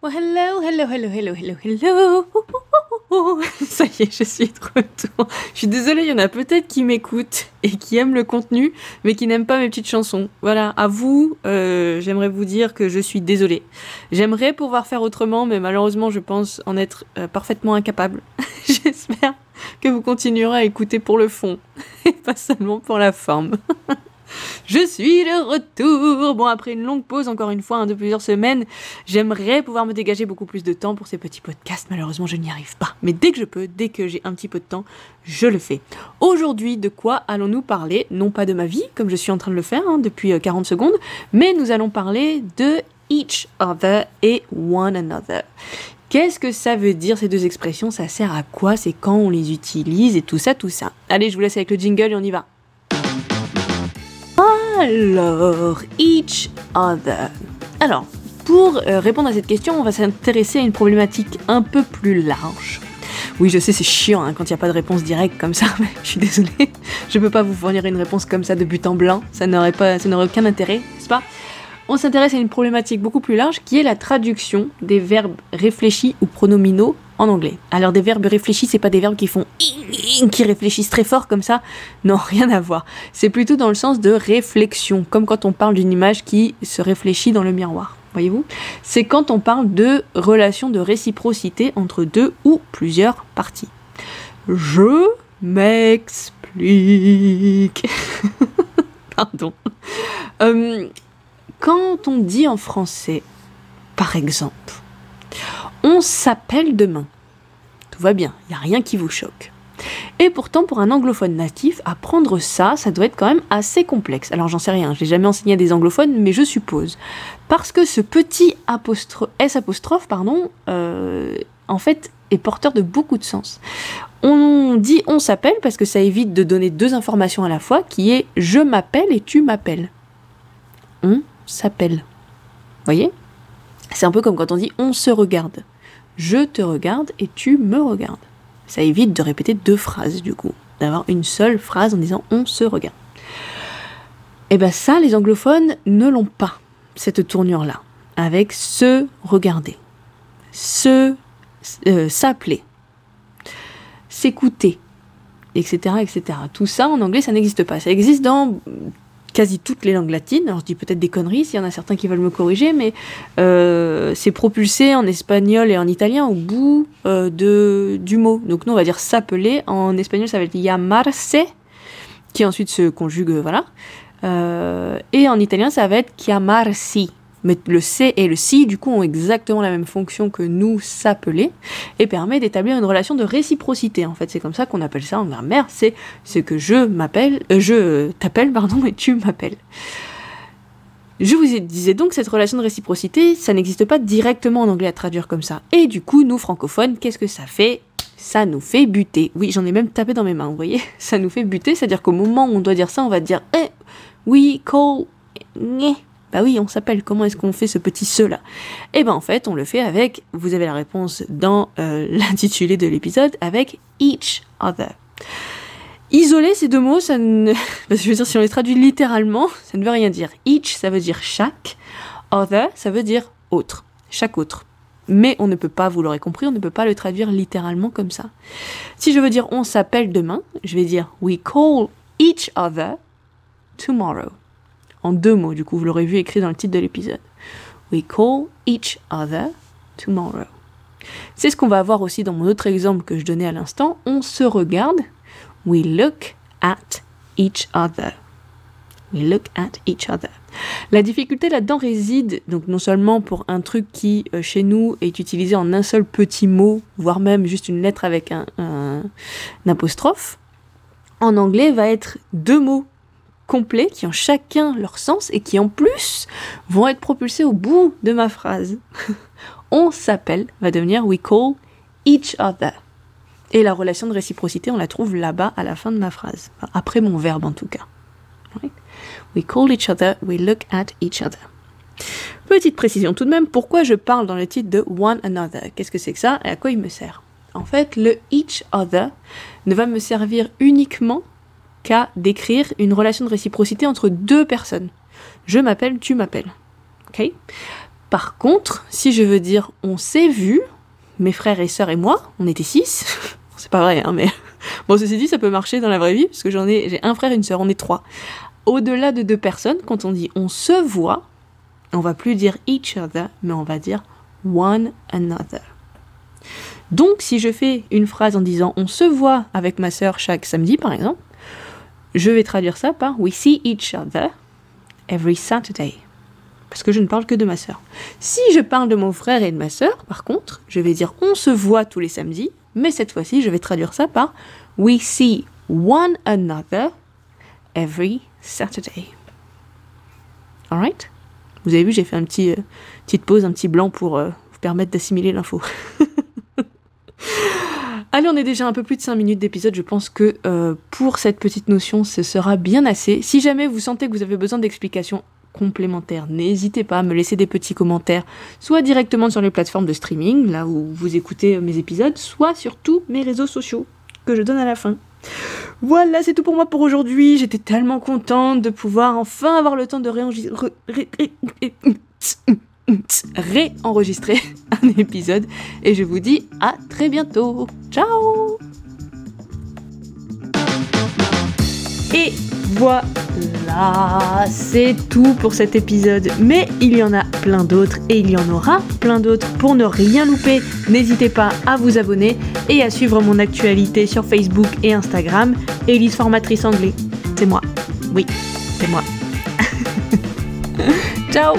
Oh, hello, hello, hello, hello, hello, hello. Ça y est, je suis de retour. Je suis désolée, il y en a peut-être qui m'écoutent et qui aiment le contenu, mais qui n'aiment pas mes petites chansons. Voilà, à vous, euh, j'aimerais vous dire que je suis désolée. J'aimerais pouvoir faire autrement, mais malheureusement, je pense en être euh, parfaitement incapable. J'espère que vous continuerez à écouter pour le fond et pas seulement pour la forme. Je suis de retour. Bon, après une longue pause, encore une fois, hein, de plusieurs semaines, j'aimerais pouvoir me dégager beaucoup plus de temps pour ces petits podcasts. Malheureusement, je n'y arrive pas. Mais dès que je peux, dès que j'ai un petit peu de temps, je le fais. Aujourd'hui, de quoi allons-nous parler? Non pas de ma vie, comme je suis en train de le faire hein, depuis 40 euh, secondes, mais nous allons parler de each other et one another. Qu'est-ce que ça veut dire ces deux expressions? Ça sert à quoi? C'est quand on les utilise? Et tout ça, tout ça. Allez, je vous laisse avec le jingle et on y va. Alors, each other. Alors, pour euh, répondre à cette question, on va s'intéresser à une problématique un peu plus large. Oui, je sais, c'est chiant hein, quand il n'y a pas de réponse directe comme ça, mais je suis désolée. Je ne peux pas vous fournir une réponse comme ça de but en blanc. Ça n'aurait pas, ça n'aurait aucun intérêt, n'est-ce pas? On s'intéresse à une problématique beaucoup plus large qui est la traduction des verbes réfléchis ou pronominaux en anglais. Alors des verbes réfléchis, c'est pas des verbes qui font qui réfléchissent très fort comme ça. Non, rien à voir. C'est plutôt dans le sens de réflexion, comme quand on parle d'une image qui se réfléchit dans le miroir. Voyez-vous? C'est quand on parle de relation de réciprocité entre deux ou plusieurs parties. Je m'explique. Pardon. Euh, quand on dit en français, par exemple, on s'appelle demain. Tout va bien, il n'y a rien qui vous choque. Et pourtant, pour un anglophone natif, apprendre ça, ça doit être quand même assez complexe. Alors j'en sais rien, je l'ai jamais enseigné à des anglophones, mais je suppose. Parce que ce petit S apostrophe, pardon, euh, en fait, est porteur de beaucoup de sens. On dit on s'appelle parce que ça évite de donner deux informations à la fois, qui est je m'appelle et tu m'appelles. On s'appelle. Voyez? C'est un peu comme quand on dit on se regarde. Je te regarde et tu me regardes. Ça évite de répéter deux phrases du coup, d'avoir une seule phrase en disant on se regarde. Et eh bien ça, les anglophones ne l'ont pas, cette tournure-là, avec se regarder, se euh, s'appeler, s'écouter, etc., etc. Tout ça en anglais, ça n'existe pas. Ça existe dans quasi toutes les langues latines. Alors je dis peut-être des conneries s'il y en a certains qui veulent me corriger, mais euh, c'est propulsé en espagnol et en italien au bout euh, de, du mot. Donc nous on va dire s'appeler. En espagnol ça va être llamarse, qui ensuite se conjugue, voilà. Euh, et en italien ça va être chiamarsi. Mais le C et le Si, du coup, ont exactement la même fonction que nous s'appeler et permet d'établir une relation de réciprocité. En fait, c'est comme ça qu'on appelle ça en grammaire. C'est ce que je m'appelle, euh, je t'appelle, pardon, et tu m'appelles. Je vous disais donc cette relation de réciprocité, ça n'existe pas directement en anglais à traduire comme ça. Et du coup, nous francophones, qu'est-ce que ça fait? Ça nous fait buter. Oui, j'en ai même tapé dans mes mains, vous voyez Ça nous fait buter, c'est-à-dire qu'au moment où on doit dire ça, on va dire eh, we call bah oui, on s'appelle, comment est-ce qu'on fait ce petit ce là Eh ben en fait, on le fait avec, vous avez la réponse dans euh, l'intitulé de l'épisode, avec each other. Isoler ces deux mots, ça ne... je veux dire, si on les traduit littéralement, ça ne veut rien dire. Each, ça veut dire chaque. Other, ça veut dire autre. Chaque autre. Mais on ne peut pas, vous l'aurez compris, on ne peut pas le traduire littéralement comme ça. Si je veux dire on s'appelle demain, je vais dire we call each other tomorrow en deux mots, du coup, vous l'aurez vu écrit dans le titre de l'épisode. We call each other tomorrow. C'est ce qu'on va avoir aussi dans mon autre exemple que je donnais à l'instant. On se regarde. We look at each other. We look at each other. La difficulté là-dedans réside donc non seulement pour un truc qui euh, chez nous est utilisé en un seul petit mot, voire même juste une lettre avec un, un apostrophe, en anglais va être deux mots complets qui ont chacun leur sens et qui en plus vont être propulsés au bout de ma phrase. on s'appelle va devenir we call each other. Et la relation de réciprocité, on la trouve là-bas à la fin de ma phrase, après mon verbe en tout cas. We call each other, we look at each other. Petite précision tout de même, pourquoi je parle dans le titre de one another? Qu'est-ce que c'est que ça et à quoi il me sert? En fait, le each other ne va me servir uniquement qu'à décrire une relation de réciprocité entre deux personnes. Je m'appelle, tu m'appelles. Ok? Par contre, si je veux dire on s'est vu, mes frères et sœurs et moi, on était six. c'est pas vrai, hein, mais bon, ceci dit, ça peut marcher dans la vraie vie, parce que j'en ai, j'ai un frère et une sœur, on est trois. Au-delà de deux personnes, quand on dit on se voit, on va plus dire each other, mais on va dire one another. Donc, si je fais une phrase en disant on se voit avec ma sœur chaque samedi, par exemple, je vais traduire ça par we see each other every Saturday. Parce que je ne parle que de ma sœur. Si je parle de mon frère et de ma sœur, par contre, je vais dire on se voit tous les samedis, mais cette fois-ci, je vais traduire ça par we see one another every Saturday. Alright? Vous avez vu, j'ai fait une petit, euh, petite pause, un petit blanc pour euh, vous permettre d'assimiler l'info. Allez, on est déjà un peu plus de 5 minutes d'épisode. Je pense que euh, pour cette petite notion, ce sera bien assez. Si jamais vous sentez que vous avez besoin d'explications complémentaires, n'hésitez pas à me laisser des petits commentaires, soit directement sur les plateformes de streaming, là où vous écoutez mes épisodes, soit sur tous mes réseaux sociaux que je donne à la fin. Voilà, c'est tout pour moi pour aujourd'hui. J'étais tellement contente de pouvoir enfin avoir le temps de réenregistrer réenregistrer un épisode et je vous dis à très bientôt. Ciao Et voilà, c'est tout pour cet épisode. Mais il y en a plein d'autres et il y en aura plein d'autres. Pour ne rien louper, n'hésitez pas à vous abonner et à suivre mon actualité sur Facebook et Instagram. Elise Formatrice Anglais, c'est moi. Oui, c'est moi. Ciao